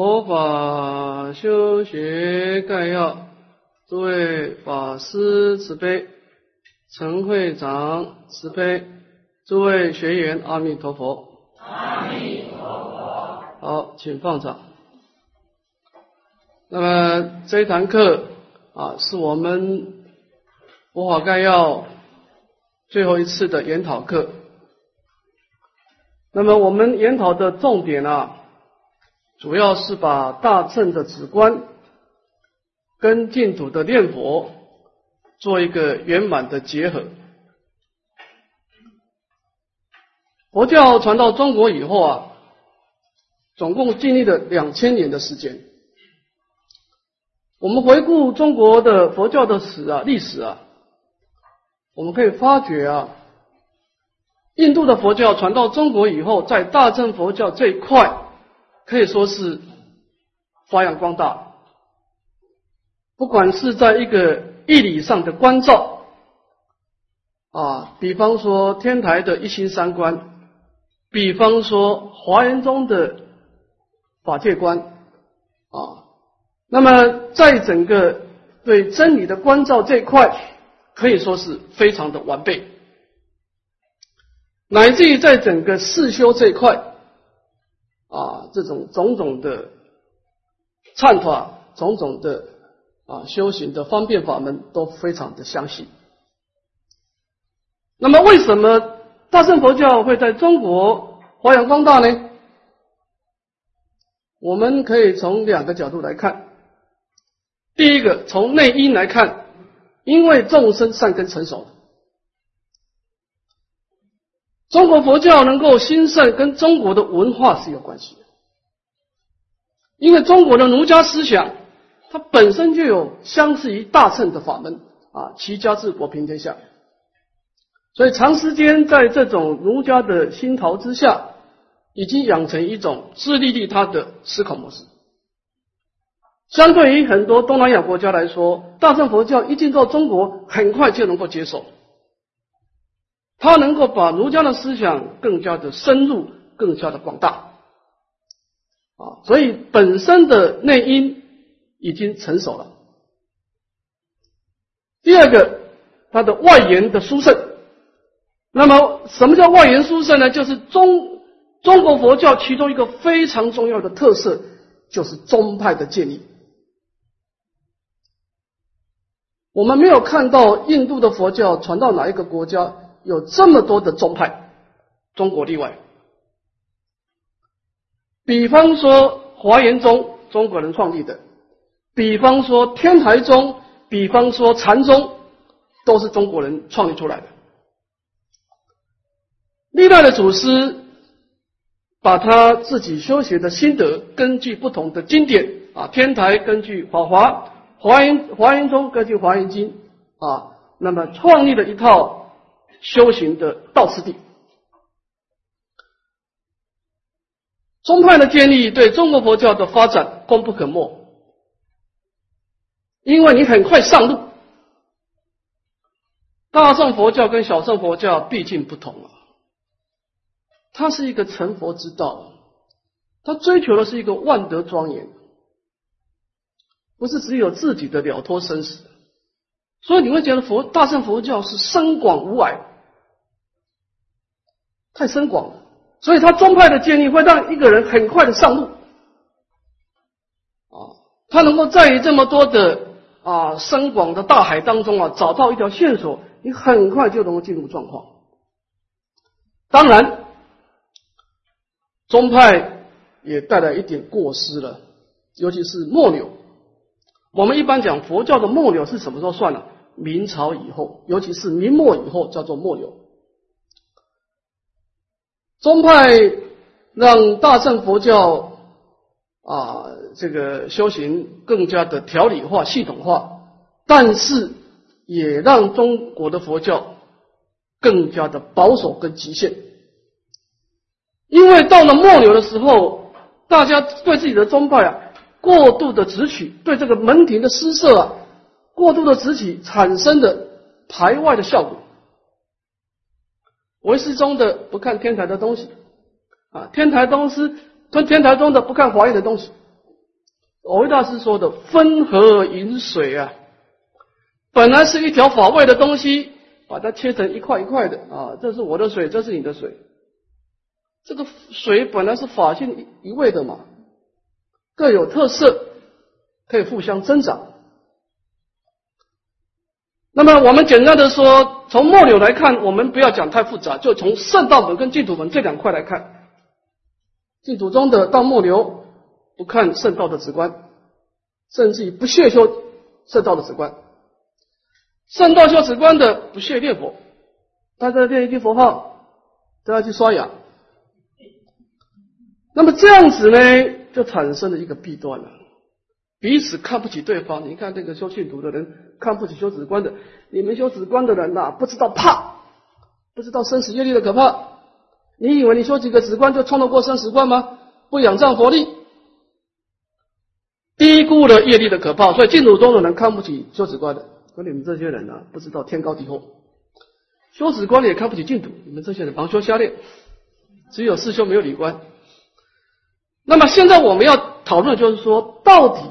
佛法修学概要，诸位法师慈悲，陈会长慈悲，诸位学员阿弥陀佛。阿弥陀佛。好，请放掌。那么这一堂课啊，是我们佛法概要最后一次的研讨课。那么我们研讨的重点啊。主要是把大乘的止观跟净土的念佛做一个圆满的结合。佛教传到中国以后啊，总共经历了两千年的时间。我们回顾中国的佛教的史啊，历史啊，我们可以发觉啊，印度的佛教传到中国以后，在大乘佛教这一块。可以说是发扬光大，不管是在一个义理上的关照啊，比方说天台的一心三观，比方说华严宗的法界观啊，那么在整个对真理的关照这一块，可以说是非常的完备，乃至于在整个四修这一块。啊，这种种种的忏法，种种的啊修行的方便法门都非常的相信。那么，为什么大乘佛教会在中国发扬光大呢？我们可以从两个角度来看。第一个，从内因来看，因为众生善根成熟。中国佛教能够兴盛，跟中国的文化是有关系的。因为中国的儒家思想，它本身就有相似于大乘的法门啊，齐家治国平天下。所以长时间在这种儒家的熏陶之下，已经养成一种自利利他的思考模式。相对于很多东南亚国家来说，大乘佛教一进到中国，很快就能够接受。他能够把儒家的思想更加的深入，更加的广大，啊，所以本身的内因已经成熟了。第二个，它的外延的殊胜。那么，什么叫外延殊胜呢？就是中中国佛教其中一个非常重要的特色，就是宗派的建立。我们没有看到印度的佛教传到哪一个国家。有这么多的宗派，中国例外。比方说华严宗，中国人创立的；比方说天台宗；比方说禅宗，都是中国人创立出来的。历代的祖师把他自己修学的心得，根据不同的经典啊，天台根据法华，华严华严宗根据华严经啊，那么创立了一套。修行的道次第，宗派的建立对中国佛教的发展功不可没，因为你很快上路。大乘佛教跟小乘佛教毕竟不同啊，它是一个成佛之道，它追求的是一个万德庄严，不是只有自己的了脱生死，所以你会觉得佛大乘佛教是深广无碍。太深广了，所以他宗派的建立会让一个人很快的上路，啊，他能够在于这么多的啊深广的大海当中啊找到一条线索，你很快就能够进入状况。当然，宗派也带来一点过失了，尤其是末流。我们一般讲佛教的末流是什么时候算呢？明朝以后，尤其是明末以后叫做末流。宗派让大乘佛教啊，这个修行更加的条理化、系统化，但是也让中国的佛教更加的保守跟极限。因为到了末流的时候，大家对自己的宗派啊过度的执取，对这个门庭的施设啊过度的执取，产生的排外的效果。唯识宗的不看天台的东西，啊，天台东师跟天台宗的不看华严的东西，藕益大师说的分河饮水啊，本来是一条法味的东西，把它切成一块一块的啊，这是我的水，这是你的水。这个水本来是法性一味的嘛，各有特色，可以互相增长。那么我们简单的说，从末流来看，我们不要讲太复杂，就从圣道本跟净土本这两块来看。净土中的到末流不看圣道的直观，甚至于不屑修圣道的直观。圣道修直观的不屑念佛，大家念一句佛号都要去刷牙。那么这样子呢，就产生了一个弊端了，彼此看不起对方。你看这个修净土的人看不起修止观的，你们修止观的人呐，不知道怕，不知道生死业力的可怕。你以为你修几个止观就冲得过生死观吗？不仰仗佛力，低估了业力的可怕。所以净土中的人看不起修止观的，说你们这些人呢，不知道天高地厚。修止观也看不起净土，你们这些人旁修瞎练，只有四修没有理观。那么现在我们要讨论的，就是说，到底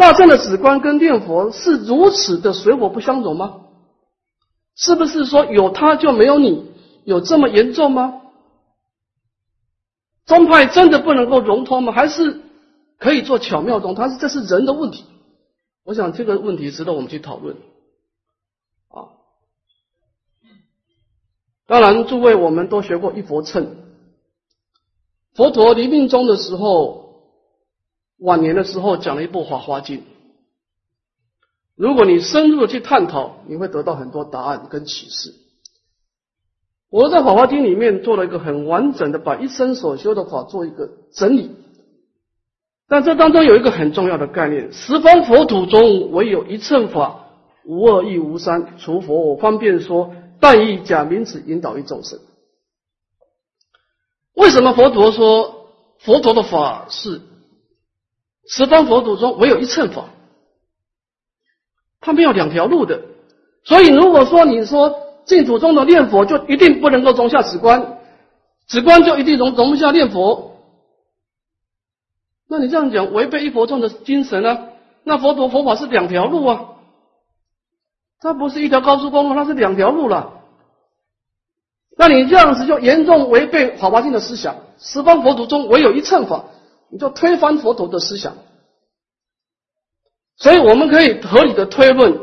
大乘的止观跟念佛是如此的水火不相容吗？是不是说有他就没有你，有这么严重吗？宗派真的不能够融通吗？还是可以做巧妙中？它是这是人的问题。我想这个问题值得我们去讨论。啊，当然，诸位我们都学过一佛称。佛陀临命终的时候，晚年的时候讲了一部《法华经》。如果你深入的去探讨，你会得到很多答案跟启示。我在《法华经》里面做了一个很完整的，把一生所修的法做一个整理。但这当中有一个很重要的概念：十方佛土中唯有一乘法，无二亦无三，除佛我方便说，但以假名词引导于众生。为什么佛陀说佛陀的法是十方佛土中唯有一乘法？他没有两条路的。所以如果说你说净土中的念佛就一定不能够容下止观，止观就一定容容不下念佛，那你这样讲违背一佛众的精神呢？那佛陀佛法是两条路啊，它不是一条高速公路，它是两条路了。那你这样子就严重违背《法华经》的思想，十方佛土中唯有一乘法，你就推翻佛陀的思想。所以我们可以合理的推论，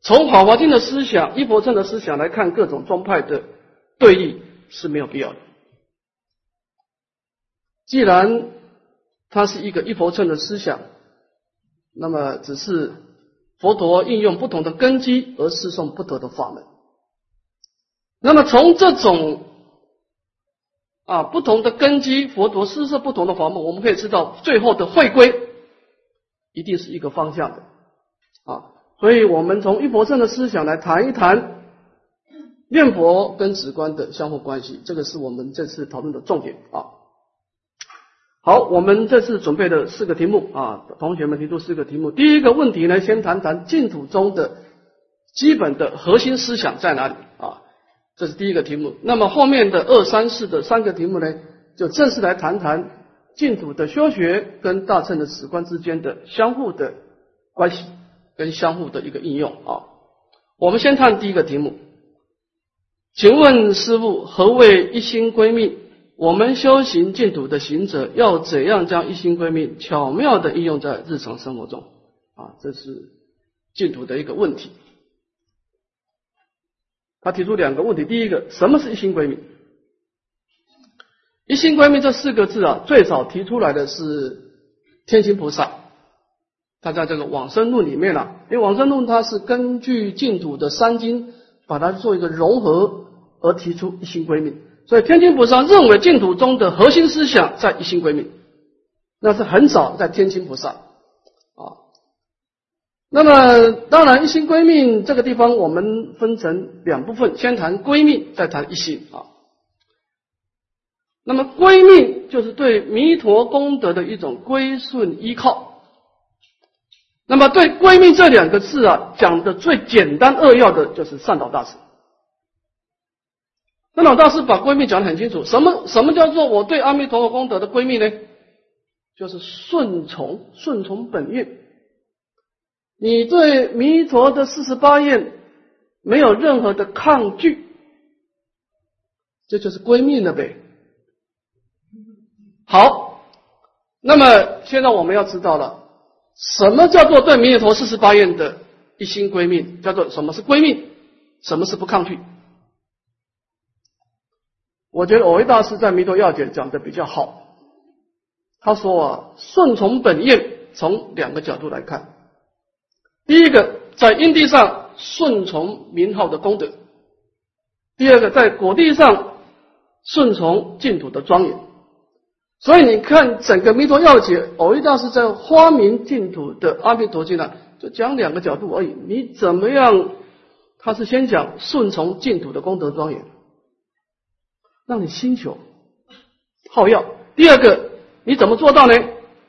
从《法华经》的思想、一佛乘的思想来看，各种宗派的对立是没有必要的。既然它是一个一佛乘的思想，那么只是佛陀应用不同的根基而示送不同的法门。那么从这种啊不同的根基，佛陀施设不同的法门，我们可以知道最后的会归一定是一个方向的啊。所以我们从一佛圣的思想来谈一谈念佛跟止观的相互关系，这个是我们这次讨论的重点啊。好，我们这次准备的四个题目啊，同学们提出四个题目。第一个问题呢，先谈谈净土中的基本的核心思想在哪里？这是第一个题目。那么后面的二三四的三个题目呢，就正式来谈谈净土的修学跟大乘的史观之间的相互的关系跟相互的一个应用啊。我们先看第一个题目，请问师父，何谓一心归命？我们修行净土的行者要怎样将一心归命巧妙的应用在日常生活中？啊，这是净土的一个问题。他提出两个问题，第一个，什么是一心归命？一心归命这四个字啊，最早提出来的是天心菩萨，他在这个往生论里面了。因为往生论它是根据净土的三经，把它做一个融合而提出一心归命，所以天心菩萨认为净土中的核心思想在一心归命，那是很早在天心菩萨。那么，当然，一心归命这个地方，我们分成两部分，先谈归命，再谈一心啊。那么，归命就是对弥陀功德的一种归顺依靠。那么，对归命这两个字啊，讲的最简单扼要的就是善导大师。善导大师把归命讲得很清楚，什么什么叫做我对阿弥陀佛功德的归命呢？就是顺从，顺从本愿。你对弥陀的四十八愿没有任何的抗拒，这就是归命了呗。好，那么现在我们要知道了，什么叫做对弥陀四十八愿的一心归命？叫做什么是归命？什么是不抗拒？我觉得藕益大师在《弥陀要解》讲的比较好。他说啊，顺从本愿，从两个角度来看。第一个，在因地上顺从名号的功德；第二个，在果地上顺从净土的庄严。所以你看，整个《弥陀要解》，藕益大师在花明净土的阿弥陀经呢，就讲两个角度而已。你怎么样？他是先讲顺从净土的功德庄严。让你心求好药。第二个，你怎么做到呢？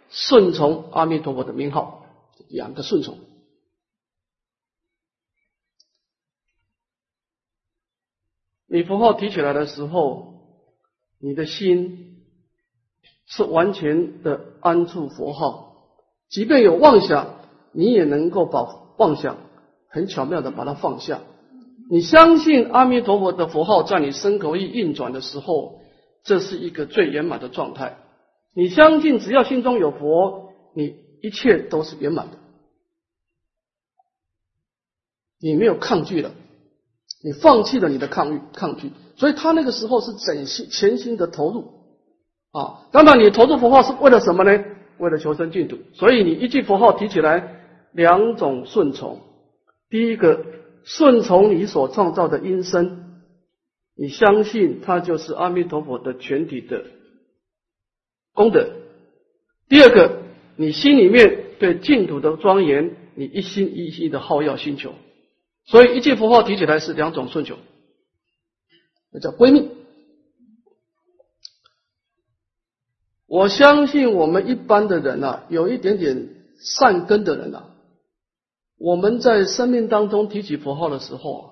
顺从阿弥陀佛的名号，两个顺从。你符号提起来的时候，你的心是完全的安住佛号，即便有妄想，你也能够把妄想很巧妙的把它放下。你相信阿弥陀佛的佛号在你身口意运转的时候，这是一个最圆满的状态。你相信只要心中有佛，你一切都是圆满的，你没有抗拒了，你放弃了你的抗拒抗拒，所以他那个时候是整心全心的投入啊。那么你投入佛号是为了什么呢？为了求生净土。所以你一句佛号提起来，两种顺从，第一个。顺从你所创造的音声，你相信它就是阿弥陀佛的全体的功德。第二个，你心里面对净土的庄严，你一心一意的好要心求。所以一句佛号提起来是两种顺求，那叫归命。我相信我们一般的人啊，有一点点善根的人啊。我们在生命当中提起佛号的时候啊，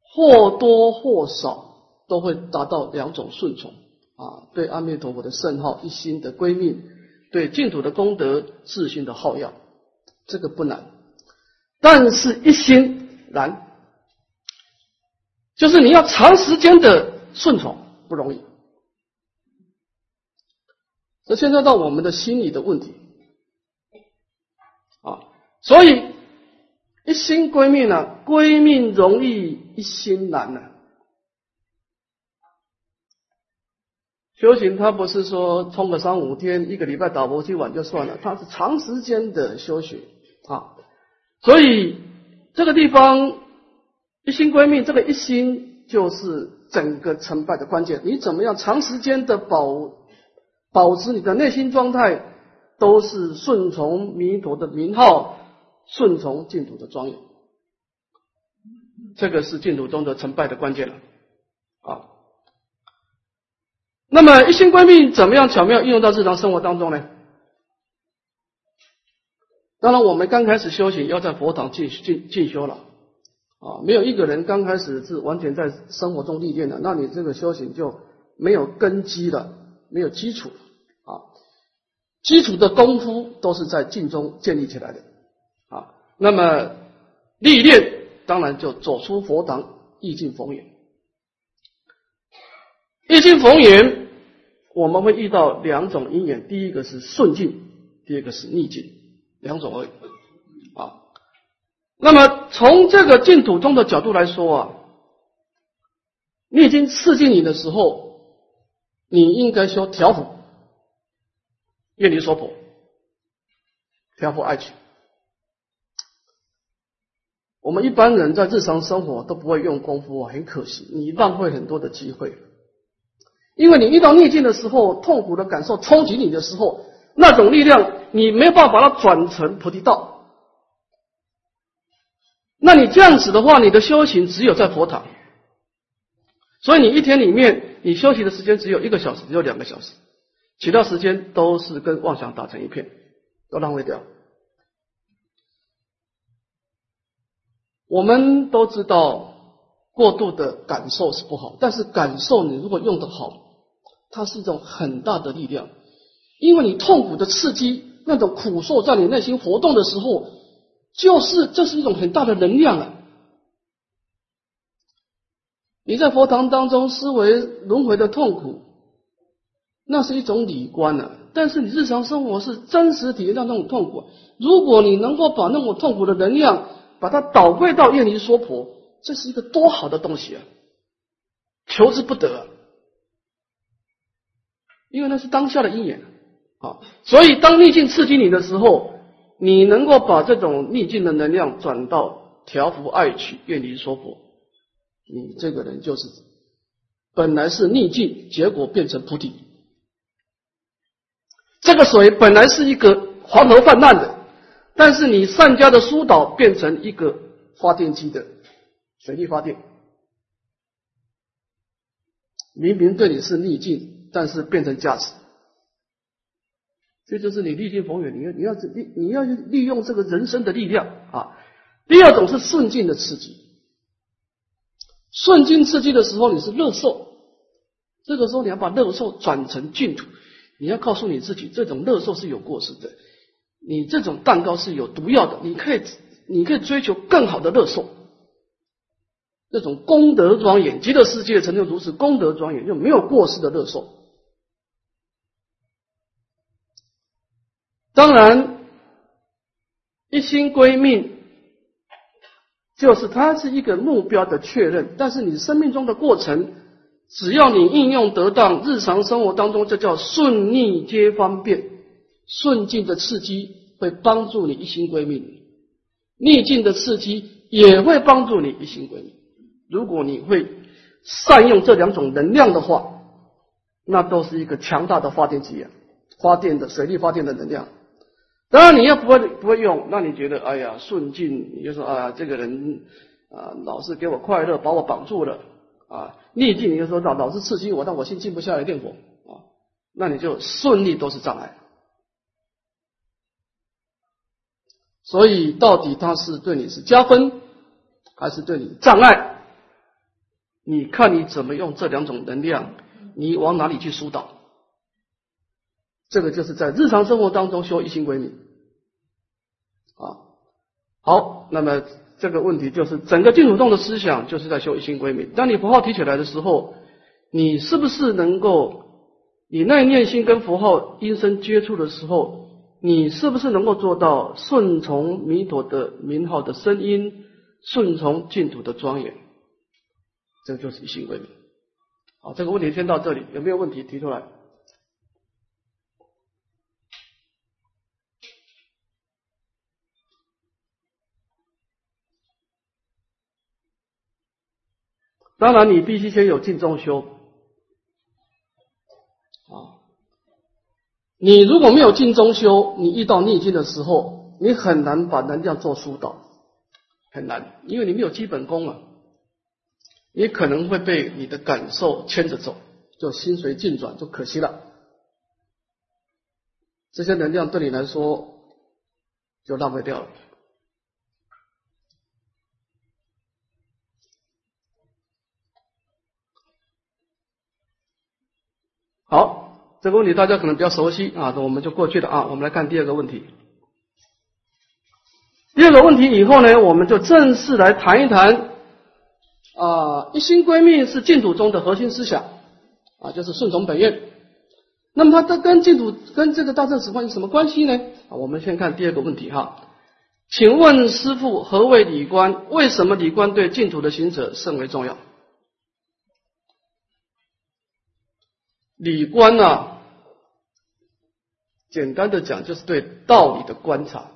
或多或少都会达到两种顺从啊，对阿弥陀佛的圣号一心的归命，对净土的功德自心的好要，这个不难，但是一心难，就是你要长时间的顺从不容易。这牵涉到我们的心理的问题啊，所以。一心归命呢？归命容易，一心难呢。修行它不是说冲个三五天、一个礼拜打佛七碗就算了，它是长时间的修行啊。所以这个地方一心归命，这个一心就是整个成败的关键。你怎么样长时间的保保持你的内心状态，都是顺从弥陀的名号。顺从净土的庄严，这个是净土中的成败的关键了啊。那么一心归命怎么样巧妙应用到日常生活当中呢？当然，我们刚开始修行要在佛堂进进进修了啊，没有一个人刚开始是完全在生活中历练的，那你这个修行就没有根基了，没有基础啊。基础的功夫都是在静中建立起来的啊。那么历练当然就走出佛堂，意境逢缘。意境逢缘，我们会遇到两种因缘，第一个是顺境，第二个是逆境，两种而已啊。那么从这个净土中的角度来说啊，逆境刺激你的时候，你应该说调伏，愿离娑婆，调伏爱情。我们一般人在日常生活都不会用功夫啊，很可惜，你浪费很多的机会。因为你遇到逆境的时候，痛苦的感受冲击你的时候，那种力量你没办法把它转成菩提道。那你这样子的话，你的修行只有在佛堂。所以你一天里面你休息的时间只有一个小时，只有两个小时，其他时间都是跟妄想打成一片，都浪费掉。我们都知道，过度的感受是不好，但是感受你如果用得好，它是一种很大的力量。因为你痛苦的刺激，那种苦受在你内心活动的时候，就是这是一种很大的能量啊。你在佛堂当中思维轮回的痛苦，那是一种理观呢。但是你日常生活是真实体验到那种痛苦。如果你能够把那种痛苦的能量，把它导归到愿离娑婆，这是一个多好的东西啊！求之不得，因为那是当下的因缘啊。所以当逆境刺激你的时候，你能够把这种逆境的能量转到调伏爱去愿离说佛。你这个人就是本来是逆境，结果变成菩提。这个水本来是一个黄河泛滥的，但是你善加的疏导，变成一个发电机的水力发电。明明对你是逆境，但是变成价值。这就是你历尽风雨，你要你要利你要利用这个人生的力量啊。第二种是顺境的刺激。顺境刺激的时候，你是乐受，这个时候你要把乐受转成净土，你要告诉你自己，这种乐受是有过失的，你这种蛋糕是有毒药的，你可以，你可以追求更好的乐受，这种功德庄严，极乐世界成就如此功德庄严，就没有过失的乐受。当然，一心归命。就是它是一个目标的确认，但是你生命中的过程，只要你应用得当，日常生活当中这叫顺逆皆方便，顺境的刺激会帮助你一心归命，逆境的刺激也会帮助你一心归命。如果你会善用这两种能量的话，那都是一个强大的发电机啊，发电的水力发电的能量。当然，你要不会不会用，那你觉得哎呀顺境，你就说啊这个人啊老是给我快乐，把我绑住了啊逆境，你就说老老是刺激我，但我心静不下来念佛啊，那你就顺利都是障碍。所以到底他是对你是加分，还是对你障碍？你看你怎么用这两种能量，你往哪里去疏导？这个就是在日常生活当中修一心归命。啊，好，那么这个问题就是整个净土宗的思想就是在修一心归命。当你符号提起来的时候，你是不是能够，你那念心跟符号音声接触的时候，你是不是能够做到顺从弥陀的名号的声音，顺从净土的庄严？这就是一心归命。好，这个问题先到这里，有没有问题提出来？当然，你必须先有静中修啊！你如果没有静中修，你遇到逆境的时候，你很难把能量做疏导，很难，因为你没有基本功啊！你可能会被你的感受牵着走，就心随境转，就可惜了。这些能量对你来说就浪费掉了。好，这个问题大家可能比较熟悉啊，那我们就过去了啊。我们来看第二个问题。第二个问题以后呢，我们就正式来谈一谈啊，一心归命是净土中的核心思想啊，就是顺从本愿。那么它它跟净土跟这个大乘十观有什么关系呢？啊，我们先看第二个问题哈。请问师父，何为理观？为什么理观对净土的行者甚为重要？理观呢，简单的讲就是对道理的观察。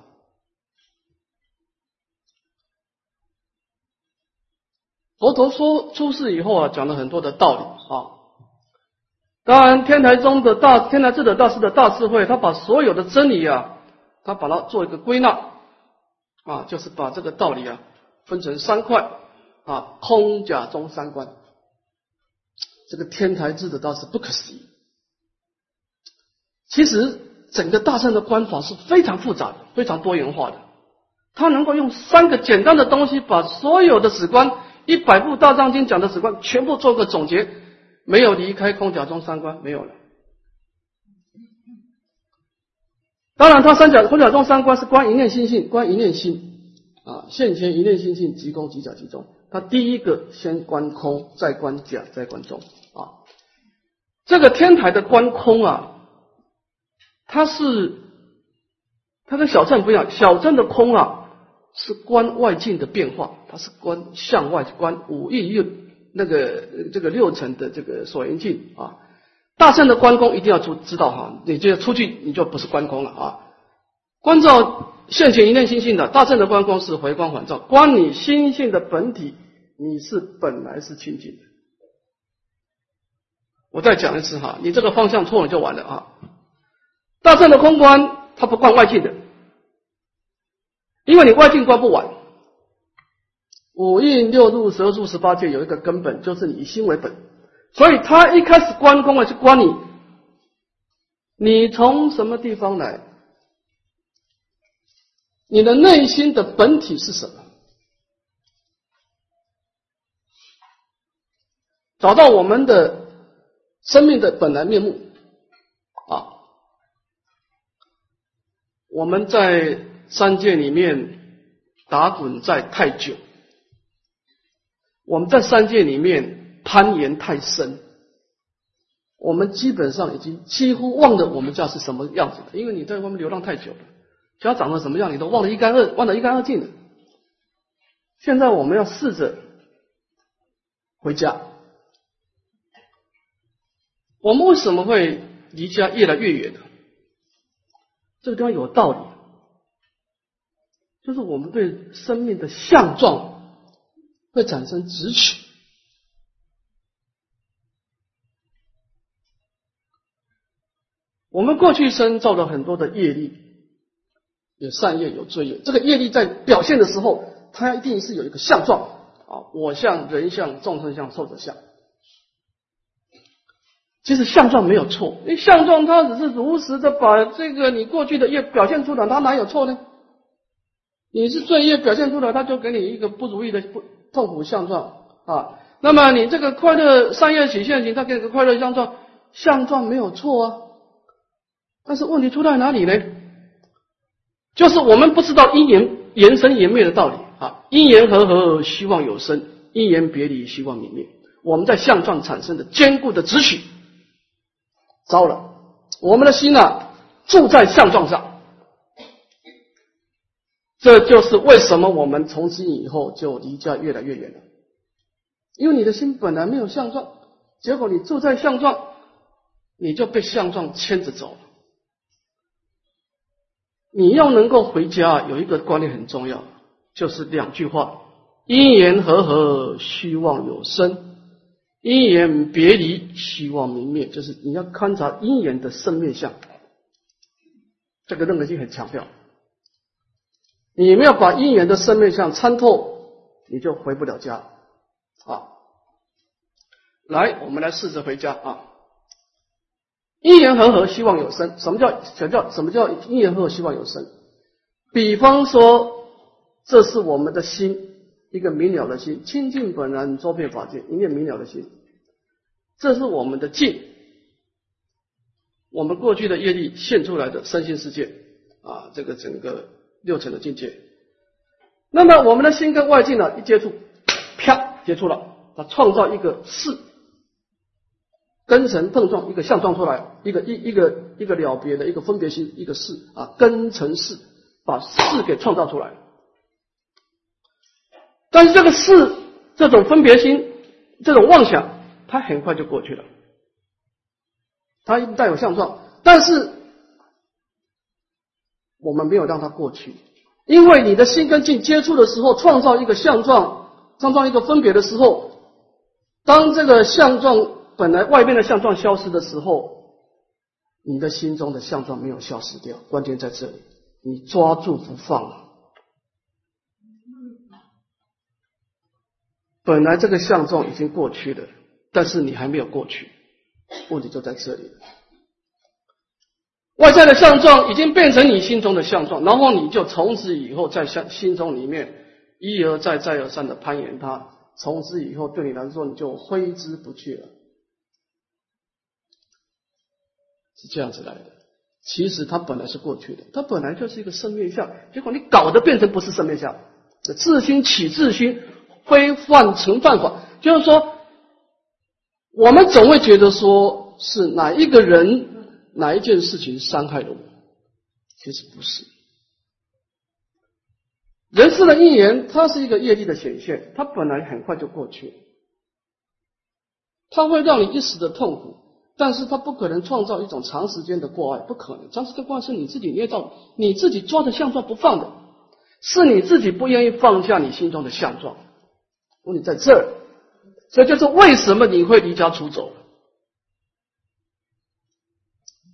佛陀说出世以后啊，讲了很多的道理啊。当然，天台宗的大天台智者大师的大智慧，他把所有的真理啊，他把它做一个归纳啊，就是把这个道理啊分成三块啊，空假中三观。这个天台智者倒是不可思议。其实整个大圣的观法是非常复杂的，非常多元化的。他能够用三个简单的东西，把所有的史观一百部大藏经讲的史观全部做个总结，没有离开空假中三观，没有了。当然，他三角空假中三观是观一念心性，观一念心啊，现前一念心性，即空即假即中。他第一个先观空，再观假，再观中。这个天台的观空啊，它是它跟小镇不一样，小镇的空啊是观外境的变化，它是观向外观五蕴六那个这个六层的这个所缘境啊。大圣的观空一定要知知道哈，你就要出去你就不是观空了啊。观照现前一念心性的大圣的观空是回光返照，观你心性的本体，你是本来是清净的。我再讲一次哈，你这个方向错了就完了啊。大圣的空观，它不关外境的，因为你外境观不完。五蕴六入十二入十八界有一个根本，就是你心为本。所以他一开始观空啊，是观你，你从什么地方来？你的内心的本体是什么？找到我们的生命的本来面目啊！我们在三界里面打滚在太久，我们在三界里面。攀岩太深，我们基本上已经几乎忘了我们家是什么样子的，因为你在外面流浪太久了，家长得什么样你都忘得一干二忘得一干二净了。现在我们要试着回家。我们为什么会离家越来越远呢？这个地方有道理，就是我们对生命的相状会产生执取。我们过去生造了很多的业力，有善业有罪业。这个业力在表现的时候，它一定是有一个相状啊，我相、人相、众生相、寿者相。其实相状没有错，因为相状它只是如实的把这个你过去的业表现出来，它哪有错呢？你是罪业表现出来，它就给你一个不如意的不痛苦相状啊。那么你这个快乐善业起现行，它给你个快乐相状，相状没有错啊。但是问题出在哪里呢？就是我们不知道因缘缘生缘灭的道理啊！因缘和合，希望有生；因缘别离，希望泯灭。我们在相状产生的坚固的执取，糟了！我们的心呢，住在相状上，这就是为什么我们从今以后就离家越来越远了。因为你的心本来没有相状，结果你住在相状，你就被相状牵着走。你要能够回家，有一个观念很重要，就是两句话：因缘和合，希望有生；因缘别离，希望明灭。就是你要观察因缘的生灭相，这个任何性很强调。你没有把因缘的生灭相参透，你就回不了家啊！来，我们来试着回家啊！因缘和合，希望有生。什么叫什么叫什么叫因缘和合，希望有生？比方说，这是我们的心，一个明了的心，清净本然，周遍法界，一念明了的心。这是我们的境，我们过去的业力现出来的身心世界啊，这个整个六层的境界。那么我们的心跟外境呢一接触，啪，接触了，它创造一个事。根尘碰撞，一个相撞出来，一个一一个一个了别的一个分别心，一个事啊，根尘事，把事给创造出来。但是这个事，这种分别心，这种妄想，它很快就过去了。它带有相状，但是我们没有让它过去，因为你的心跟境接触的时候，创造一个相状，创造一个分别的时候，当这个相状。本来外面的相状消失的时候，你的心中的相状没有消失掉，关键在这里，你抓住不放。本来这个相状已经过去了，但是你还没有过去，问题就在这里。外在的相状已经变成你心中的相状，然后你就从此以后在相心中里面一而再再而三的攀岩它，从此以后对你来说你就挥之不去了。是这样子来的，其实它本来是过去的，它本来就是一个生面相，结果你搞得变成不是生面相，自心起自心，非犯成犯法，就是说，我们总会觉得说是哪一个人、哪一件事情伤害了我，其实不是。人世的因缘，它是一个业力的显现，它本来很快就过去了，它会让你一时的痛苦。但是它不可能创造一种长时间的过爱，不可能。长时间过爱是你自己捏造，你自己抓着相状不放的，是你自己不愿意放下你心中的相状。问题在这儿，所以就是为什么你会离家出走？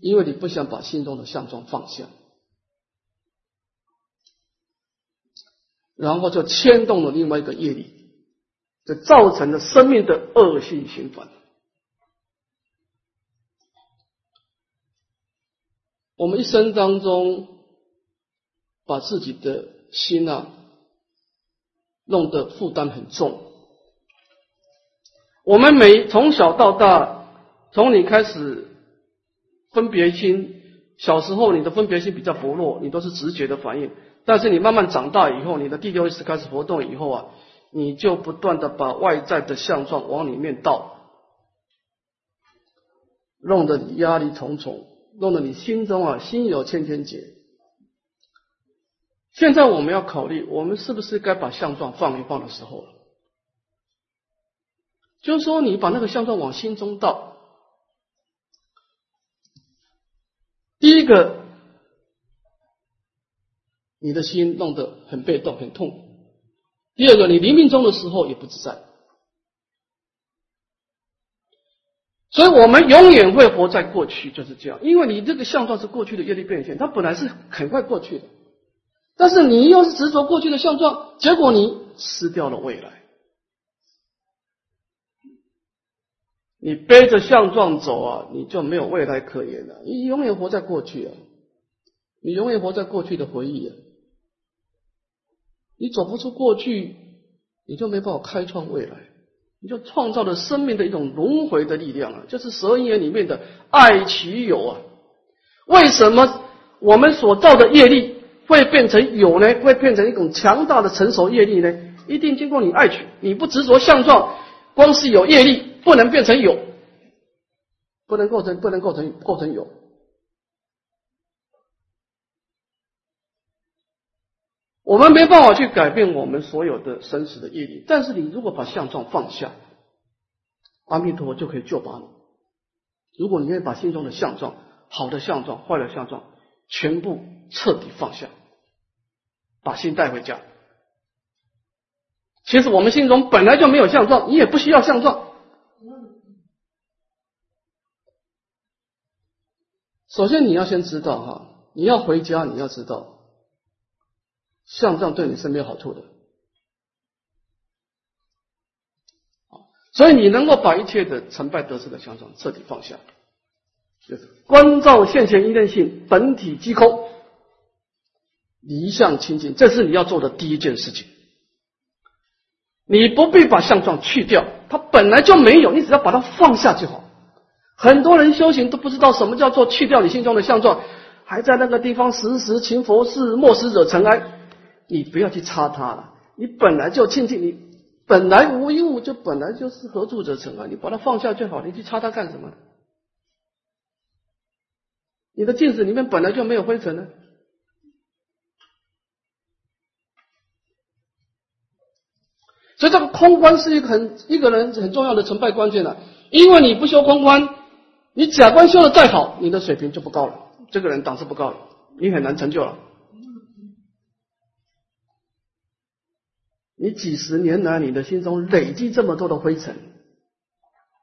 因为你不想把心中的相状放下，然后就牵动了另外一个业力，就造成了生命的恶性循环。我们一生当中，把自己的心啊弄得负担很重。我们每从小到大，从你开始分别心，小时候你的分别心比较薄弱，你都是直觉的反应。但是你慢慢长大以后，你的第六意识开始活动以后啊，你就不断的把外在的相状往里面倒，弄得你压力重重。弄得你心中啊心有千千结。现在我们要考虑，我们是不是该把相状放一放的时候了？就是说，你把那个相状往心中倒，第一个，你的心弄得很被动、很痛苦；第二个，你临命终的时候也不自在。所以我们永远会活在过去，就是这样。因为你这个相状是过去的业力变现，它本来是很快过去的，但是你又是执着过去的相状，结果你失掉了未来。你背着相状走啊，你就没有未来可言了。你永远活在过去啊，你永远活在过去的回忆啊。你走不出过去，你就没办法开创未来。你就创造了生命的一种轮回的力量啊，就是十二因缘里面的爱其有啊。为什么我们所造的业力会变成有呢？会变成一种强大的成熟业力呢？一定经过你爱取，你不执着相状，光是有业力不能变成有，不能构成，不能构成构成有。我们没办法去改变我们所有的生死的业力，但是你如果把相状放下，阿弥陀佛就可以救拔你。如果你愿意把心中的相状、好的相状、坏的相状全部彻底放下，把心带回家。其实我们心中本来就没有相状，你也不需要相状。首先你要先知道哈，你要回家，你要知道。像这样对你是没有好处的，所以你能够把一切的成败得失的相状彻底放下，就是观照现前一念性本体即空，离相清净，这是你要做的第一件事情。你不必把相状去掉，它本来就没有，你只要把它放下就好。很多人修行都不知道什么叫做去掉你心中的相状，还在那个地方时时勤佛事，莫使惹尘埃。你不要去擦它了，你本来就清净，你本来无一物，就本来就是何处者尘啊！你把它放下就好，你去擦它干什么？你的镜子里面本来就没有灰尘呢。所以这个空观是一个很一个人很重要的成败关键了，因为你不修空观，你假观修的再好，你的水平就不高了，这个人档次不高了，你很难成就了。你几十年来，你的心中累积这么多的灰尘，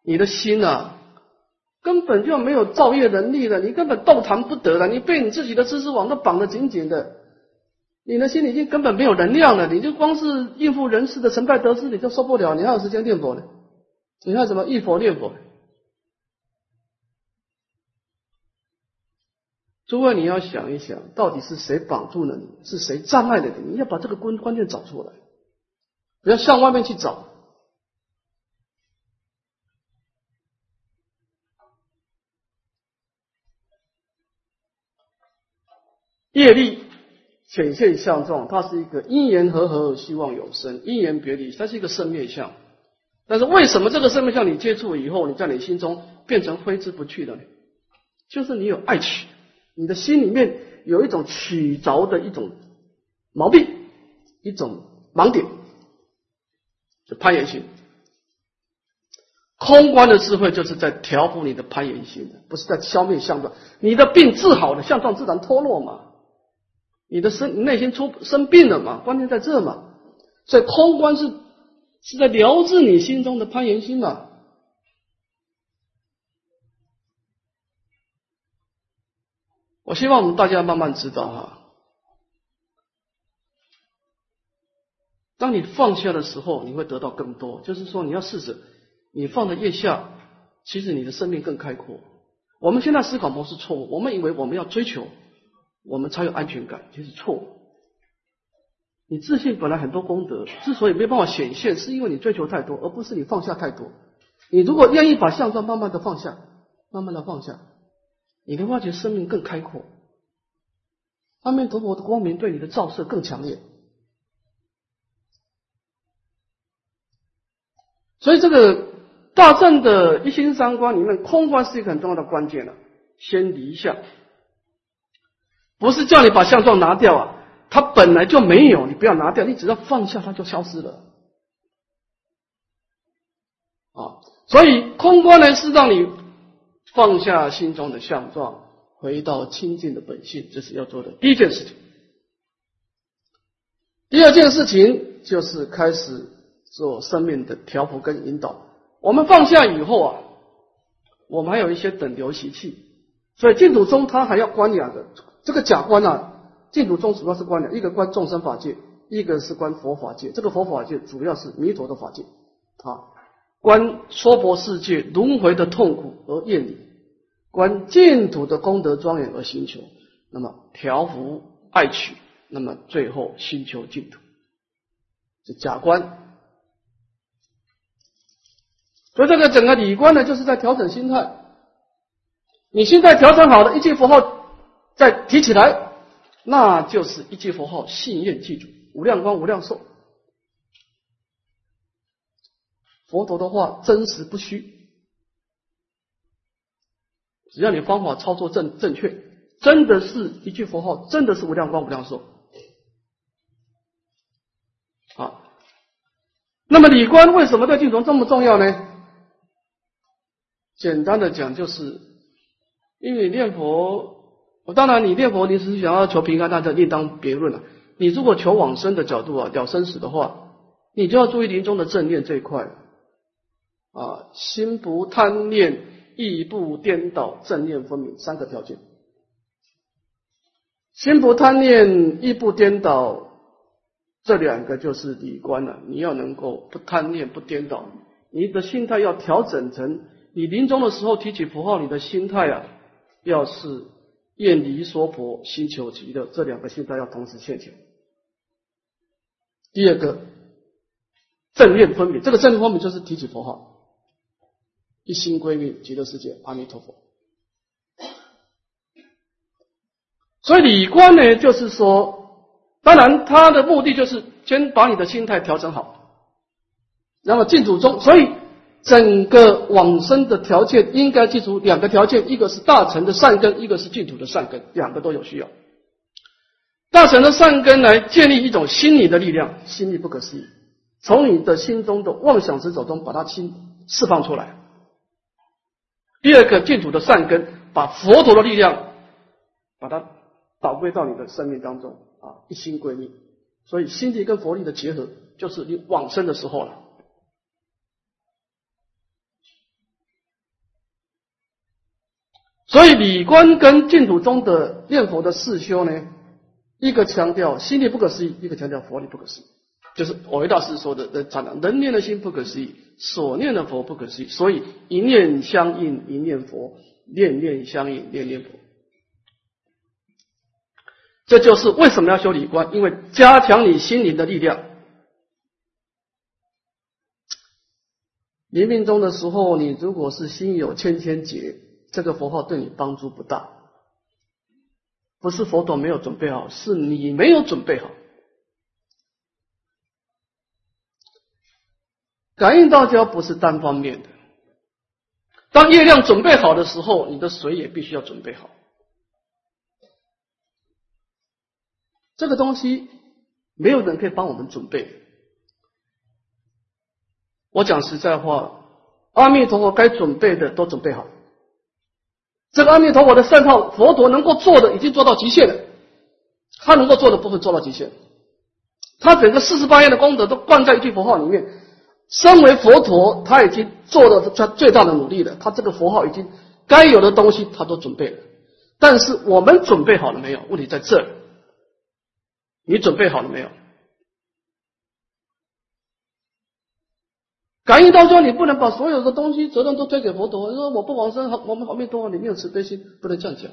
你的心啊，根本就没有造业能力了，你根本动弹不得了，你被你自己的知识网都绑得紧紧的，你的心已经根本没有能量了，你就光是应付人事的成败得失，你就受不了，你还有时间念佛呢？你还怎么忆佛念佛？诸位，你要想一想，到底是谁绑住了你？是谁障碍了你？你要把这个关关键找出来。不要向外面去找。业力显现相状，它是一个因缘和合，希望有生；因缘别离，它是一个生灭相。但是为什么这个生灭相你接触以后，你在你心中变成挥之不去的呢？就是你有爱情，你的心里面有一种取着的一种毛病，一种盲点，就攀岩心。空观的智慧就是在调伏你的攀岩心的，不是在消灭相状。你的病治好了，相状自然脱落嘛。你的生内心出生病了嘛？关键在这嘛。所以空观是是在疗治你心中的攀岩心嘛。我希望我们大家慢慢知道哈，当你放下的时候，你会得到更多。就是说，你要试着。你放在腋下，其实你的生命更开阔。我们现在思考模式错误，我们以为我们要追求，我们才有安全感，其实错误。你自信本来很多功德，之所以没办法显现，是因为你追求太多，而不是你放下太多。你如果愿意把相状慢慢的放下，慢慢的放下，你能发觉生命更开阔，阿弥陀佛的光明对你的照射更强烈。所以这个。大正的一心三观里面，空观是一个很重要的关键了。先离相，不是叫你把相状拿掉啊，它本来就没有，你不要拿掉，你只要放下，它就消失了。啊，所以空观呢是让你放下心中的相状，回到清净的本性，这是要做的第一件事情。第二件事情就是开始做生命的调伏跟引导。我们放下以后啊，我们还有一些等流习气，所以净土宗它还要观两个，这个假观啊，净土宗主要是观两，一个观众生法界，一个是观佛法界。这个佛法界主要是弥陀的法界啊，观娑婆世界轮回的痛苦而厌离，观净土的功德庄严而寻求，那么调伏爱取，那么最后寻求净土，是假观。所以这个整个理观呢，就是在调整心态。你心态调整好了，一句佛号再提起来，那就是一句佛号信愿记住，无量光无量寿。佛陀的话真实不虚，只要你方法操作正正确，真的是一句佛号，真的是无量光无量寿。好，那么理观为什么对净土这么重要呢？简单的讲，就是因为念佛，当然你念佛，你是想要求平安，那就另当别论了。你如果求往生的角度啊，了生死的话，你就要注意临终的正念这一块啊，心不贪念，意不颠倒，正念分明三个条件。心不贪念，意不颠倒，这两个就是理观了。你要能够不贪念，不颠倒，你的心态要调整成。你临终的时候提起符号，你的心态啊，要是厌离娑婆、心求极乐，这两个心态要同时现前。第二个正念分明，这个正念分明就是提起佛号，一心归命极乐世界，阿弥陀佛。所以理观呢，就是说，当然他的目的就是先把你的心态调整好，那么净土中，所以。整个往生的条件应该记住两个条件，一个是大乘的善根，一个是净土的善根，两个都有需要。大乘的善根来建立一种心理的力量，心力不可思议，从你的心中的妄想执着中把它心释放出来。第二个净土的善根，把佛陀的力量把它导归到你的生命当中啊，一心归命。所以心力跟佛力的结合，就是你往生的时候了。所以理观跟净土中的念佛的四修呢，一个强调心力不可思议，一个强调佛力不可思议，就是我大师说的的讲的，人念的心不可思议，所念的佛不可思议。所以一念相应一念佛，念念相应念念佛。这就是为什么要修理观，因为加强你心灵的力量。临命终的时候，你如果是心有千千结。这个佛号对你帮助不大，不是佛陀没有准备好，是你没有准备好。感应道交不是单方面的，当月亮准备好的时候，你的水也必须要准备好。这个东西没有人可以帮我们准备。我讲实在话，阿弥陀佛该准备的都准备好。这个阿弥陀佛的善套，佛陀能够做的已经做到极限了，他能够做的部分做到极限，他整个四十八愿的功德都灌在一句佛号里面。身为佛陀，他已经做了他最大的努力了，他这个佛号已经该有的东西他都准备了。但是我们准备好了没有？问题在这儿，你准备好了没有？感应到说，你不能把所有的东西责任都推给佛陀。你说我不往生，我们好弥陀佛，你没有慈悲心，不能这样讲。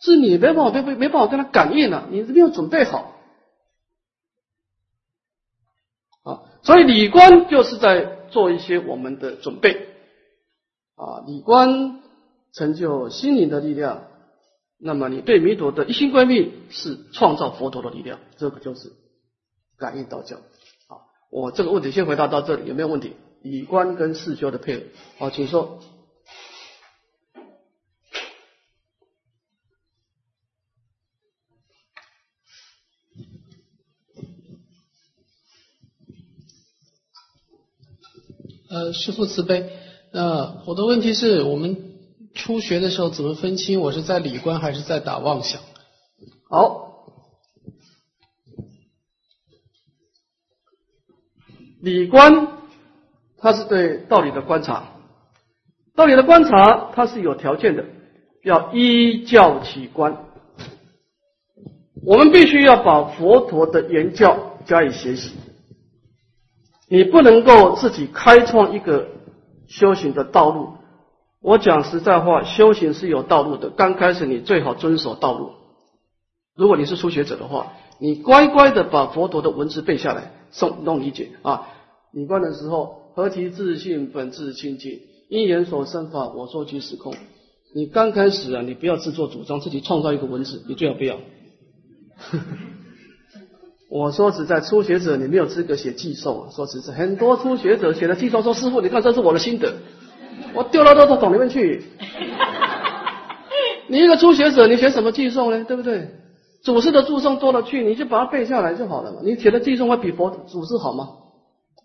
是你没办法，没没没办法跟他感应了，你没有准备好。啊，所以理观就是在做一些我们的准备。啊，理观成就心灵的力量，那么你对弥陀的一心归命是创造佛陀的力量，这个就是感应道教啊。我这个问题先回答到这里，有没有问题？理观跟四修的配合，好，请说。呃，师父慈悲。呃，我的问题是我们初学的时候怎么分清我是在理观还是在打妄想？好。理观，它是对道理的观察，道理的观察它是有条件的，要依教起观。我们必须要把佛陀的言教加以学习，你不能够自己开创一个修行的道路。我讲实在话，修行是有道路的，刚开始你最好遵守道路。如果你是初学者的话，你乖乖的把佛陀的文字背下来。送弄理解啊！你观的时候，何其自信，本自清净，因缘所生法，我说即是空。你刚开始啊，你不要自作主张，自己创造一个文字，你最好不要。我说实在，初学者你没有资格写寄送啊。说实在，很多初学者写的寄送说：“师傅，你看这是我的心得，我丢到垃圾桶里面去。”你一个初学者，你写什么寄送呢？对不对？祖师的注诵多了去，你就把它背下来就好了嘛。你写的寄诵会比佛祖师好吗？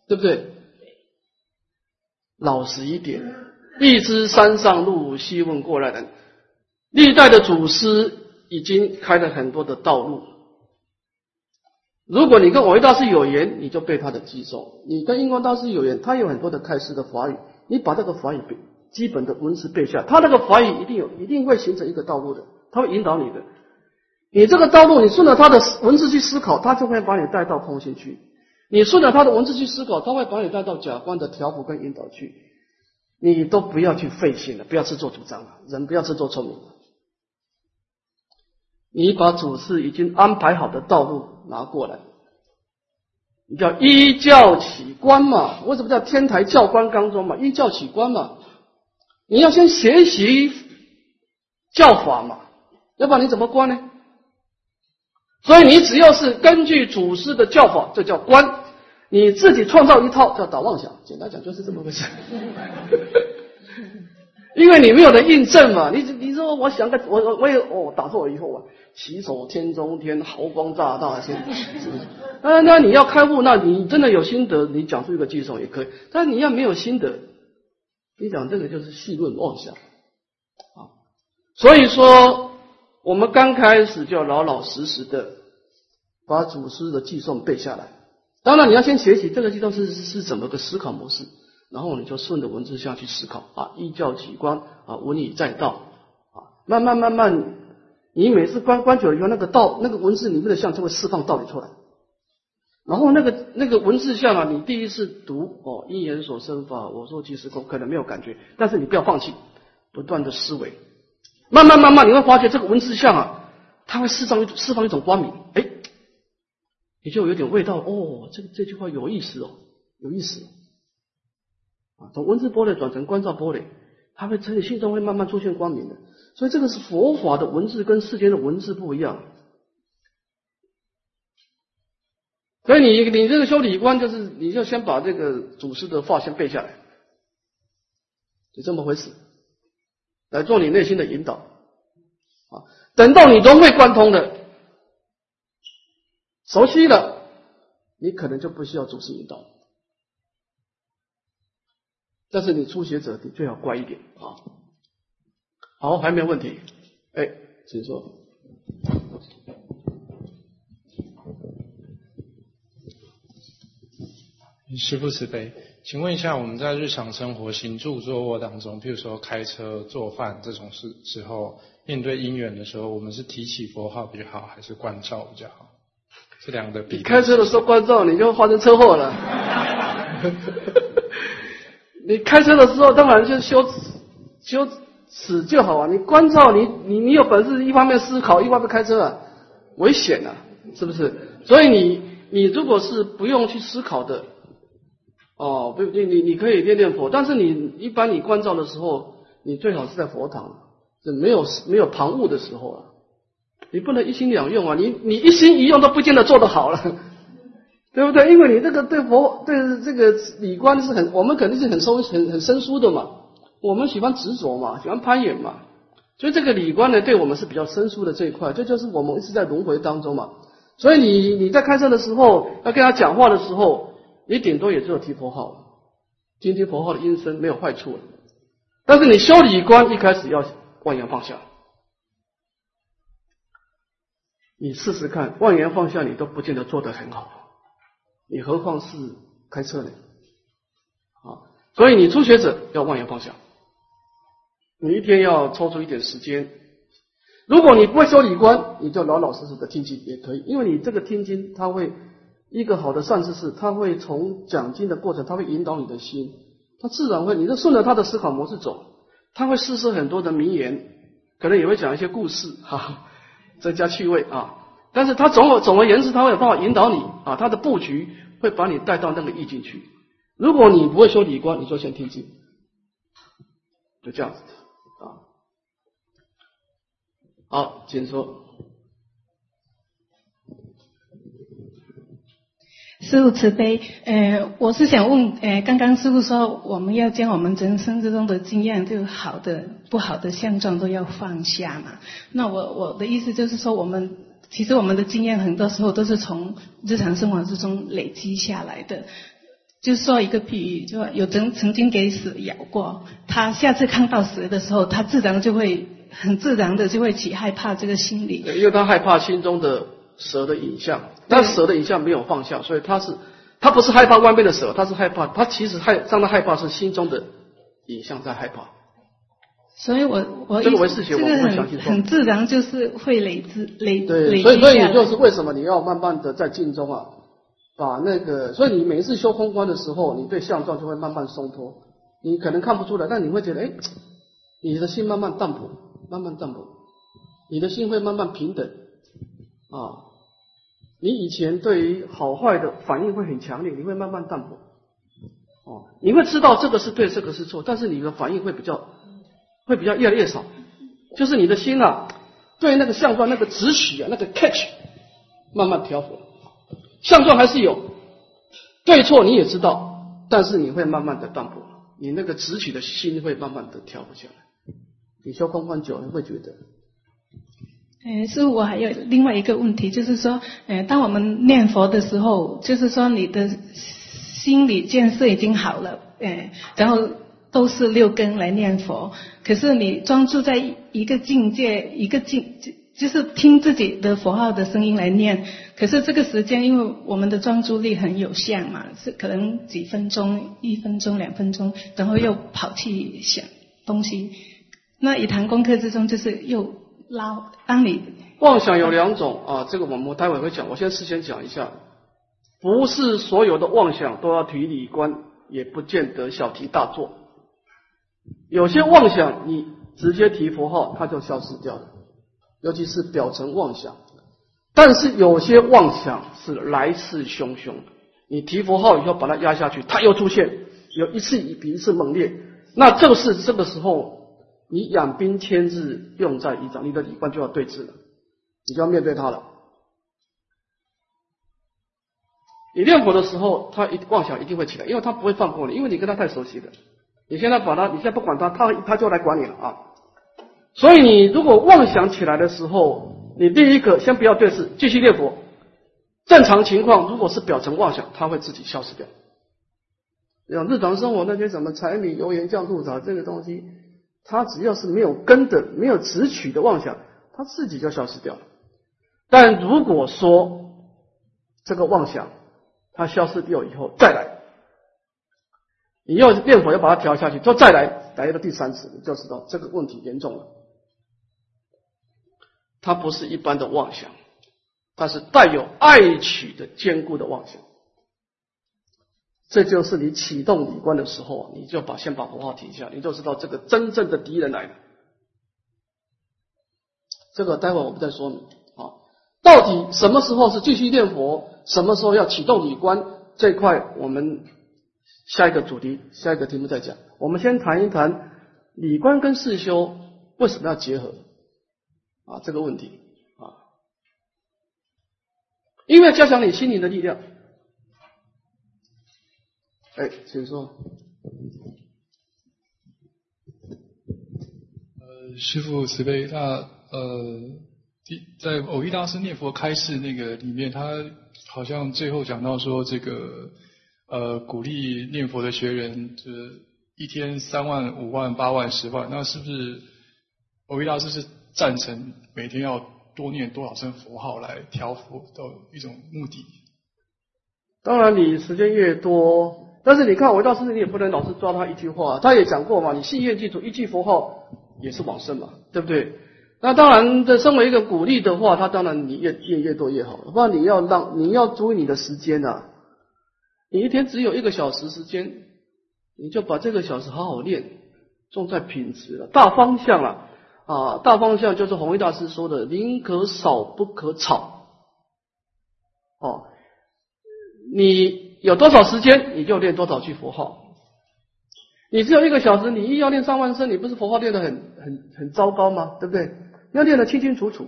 对不对？老实一点，一知山上路，细问过来人。历代的祖师已经开了很多的道路。如果你跟我一大师有缘，你就背他的记诵；你跟印光大师有缘，他有很多的开示的法语，你把这个法语背，基本的文字背下，他那个法语一定有，一定会形成一个道路的，他会引导你的。你这个道路，你顺着他的文字去思考，他就会把你带到空心去；你顺着他的文字去思考，他会把你带到假观的调伏跟引导去。你都不要去费心了，不要自作主张了，人不要自作聪明。你把祖师已经安排好的道路拿过来，你叫依教起观嘛？为什么叫天台教官当中嘛？依教起观嘛？你要先学习教法嘛，要不然你怎么观呢？所以你只要是根据祖师的教法，这叫观；你自己创造一套叫打妄想。简单讲就是这么回事。因为你没有人印证嘛，你你我想个我我我也哦打坐以后啊，起手天中天，豪光乍大先。那 那你要开悟，那你真的有心得，你讲出一个计数也可以。但你要没有心得，你讲这个就是戏论妄想啊。所以说。我们刚开始就要老老实实的把祖师的寄送背下来。当然，你要先学习这个寄送是是怎么个思考模式，然后你就顺着文字下去思考啊，依教起观啊，文以载道，慢慢慢慢，你每次观观久了以后，那个道那个文字里面的像就会释放道理出来。然后那个那个文字像啊，你第一次读哦，因缘所生法，我说即是空，可能没有感觉，但是你不要放弃，不断的思维。慢慢慢慢，你会发觉这个文字像啊，它会释放一释放一种光明，哎，你就有点味道哦。这个这句话有意思哦，有意思啊。从文字玻璃转成观照玻璃，它会从你心中会慢慢出现光明的。所以这个是佛法的文字跟世间的文字不一样。所以你你这个修理观，就是你就先把这个祖师的话先背下来，就这么回事，来做你内心的引导啊。等到你融会贯通的、熟悉了，你可能就不需要祖师引导。但是你初学者，你最好乖一点啊。好，还没有问题，哎，请说。师父慈悲，请问一下，我们在日常生活行住坐卧当中，譬如说开车、做饭这种事时候，面对因缘的时候，我们是提起佛号比较好，还是关照比较好？这两个比。你开车的时候关照，你就发生车祸了。你开车的时候，当然就修修死就好啊！你关照你，你你有本事，一方面思考，一方面开车啊，危险啊，是不是？所以你你如果是不用去思考的，哦，不，你你你可以念念佛，但是你一般你关照的时候，你最好是在佛堂，是没有没有旁骛的时候啊，你不能一心两用啊！你你一心一用都不见得做得好了。对不对？因为你这个对佛对这个理观是很，我们肯定是很收很很生疏的嘛。我们喜欢执着嘛，喜欢攀岩嘛，所以这个理观呢，对我们是比较生疏的这一块。这就是我们一直在轮回当中嘛。所以你你在开车的时候，要跟他讲话的时候，你顶多也只有提佛号，听听佛号的音声，没有坏处。但是你修理观一开始要万言放下，你试试看，万言放下你都不见得做得很好。你何况是开车呢？啊，所以你初学者要万言放下，你一天要抽出一点时间。如果你不会修理观，你就老老实实的听经也可以，因为你这个听经，他会一个好的善知识，他会从讲经的过程，他会引导你的心，他自然会，你就顺着他的思考模式走，他会试试很多的名言，可能也会讲一些故事，哈，增加趣味啊。但是他总而总而言之，他会有办法引导你啊，他的布局会把你带到那个意境去。如果你不会修理观，你就先听经，就这样子。好，请说。师父慈悲，呃，我是想问，呃，刚刚师父说我们要将我们人生之中的经验，就好的、不好的相状都要放下嘛。那我我的意思就是说，我们。其实我们的经验很多时候都是从日常生活之中累积下来的。就说一个比喻，就有曾曾经给蛇咬过，他下次看到蛇的时候，他自然就会很自然的就会起害怕这个心理。因为他害怕心中的蛇的影像，但蛇的影像没有放下，所以他是他不是害怕外面的蛇，他是害怕他其实害让他害怕是心中的影像在害怕。所以我我这个为事情，我会很很自然，就是会累积累对，所以所以也就是为什么你要慢慢的在静中啊，把那个，所以你每一次修空观的时候，你对相状就会慢慢松脱，你可能看不出来，但你会觉得，哎，你的心慢慢淡薄，慢慢淡薄，你的心会慢慢平等。啊，你以前对于好坏的反应会很强烈，你会慢慢淡薄，哦，你会知道这个是对，这个是错，但是你的反应会比较。会比较越来越少，就是你的心啊，对那个相状那个直取啊，那个 catch，慢慢调和，相状还是有对错你也知道，但是你会慢慢的淡薄，你那个直取的心会慢慢的调不下来。你修空观久，你会觉得。呃，师傅，我还有另外一个问题，就是说，呃，当我们念佛的时候，就是说你的心理建设已经好了，呃，然后。都是六根来念佛，可是你专注在一个境界，一个境，就是听自己的佛号的声音来念。可是这个时间，因为我们的专注力很有限嘛，是可能几分钟、一分钟、两分钟，然后又跑去想东西。那一堂功课之中，就是又捞。当你妄想有两种啊，这个我们待会会讲，我先事先讲一下，不是所有的妄想都要提理观，也不见得小题大做。有些妄想，你直接提佛号，它就消失掉了，尤其是表层妄想。但是有些妄想是来势汹汹，你提佛号以后把它压下去，它又出现，有一次比一次猛烈。那正是这个时候，你养兵千日，用在一朝，你的理观就要对峙了，你就要面对他了。你念佛的时候，他一妄想一定会起来，因为他不会放过你，因为你跟他太熟悉了。你现在把他，你现在不管他，他他就来管你了啊。所以你如果妄想起来的时候，你第一个先不要对视，继续念佛。正常情况，如果是表层妄想，它会自己消失掉。像日常生活那些什么柴米油盐酱醋茶这个东西，他只要是没有根的、没有直取的妄想，他自己就消失掉了。但如果说这个妄想，它消失掉以后再来，你要念佛要把它调下去，就再来来到第三次，你就知道这个问题严重了。它不是一般的妄想，它是带有爱取的坚固的妄想。这就是你启动理观的时候，你就把先把佛号停下，你就知道这个真正的敌人来了。这个待会我们再说明啊。到底什么时候是继续念佛？什么时候要启动理观？这块我们下一个主题、下一个题目再讲。我们先谈一谈理观跟世修为什么要结合啊这个问题啊，因为加强你心灵的力量。哎，请坐。呃，师父慈悲，那呃，第在偶遇大师念佛开示那个里面，他好像最后讲到说，这个呃，鼓励念佛的学员，就是一天三万、五万、八万、十万，那是不是偶遇大师是赞成每天要多念多少声佛号来调佛的一种目的？当然，你时间越多。但是你看，我大师你也不能老是抓他一句话，他也讲过嘛，你信愿记住一句佛号也是往生嘛，对不对？那当然，这身为一个鼓励的话，他当然你越越越多越好，不然你要让你要注意你的时间呐，你一天只有一个小时时间，你就把这个小时好好练，重在品质了，大方向啊啊，大方向就是弘一大师说的，宁可少不可吵，哦，你。有多少时间，你就练多少句佛号。你只有一个小时，你一要练上万声，你不是佛号练得很很很糟糕吗？对不对？要练得清清楚楚。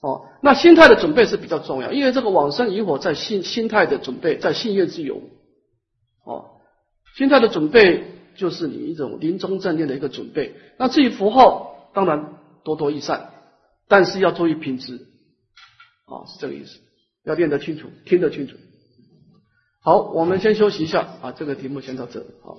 哦，那心态的准备是比较重要，因为这个往生以火在心心态的准备，在信愿之有。哦，心态的准备就是你一种临终正念的一个准备。那至于佛号，当然多多益善，但是要注意品质。啊，是这个意思，要练得清楚，听得清楚。好，我们先休息一下啊，这个题目先到这，好。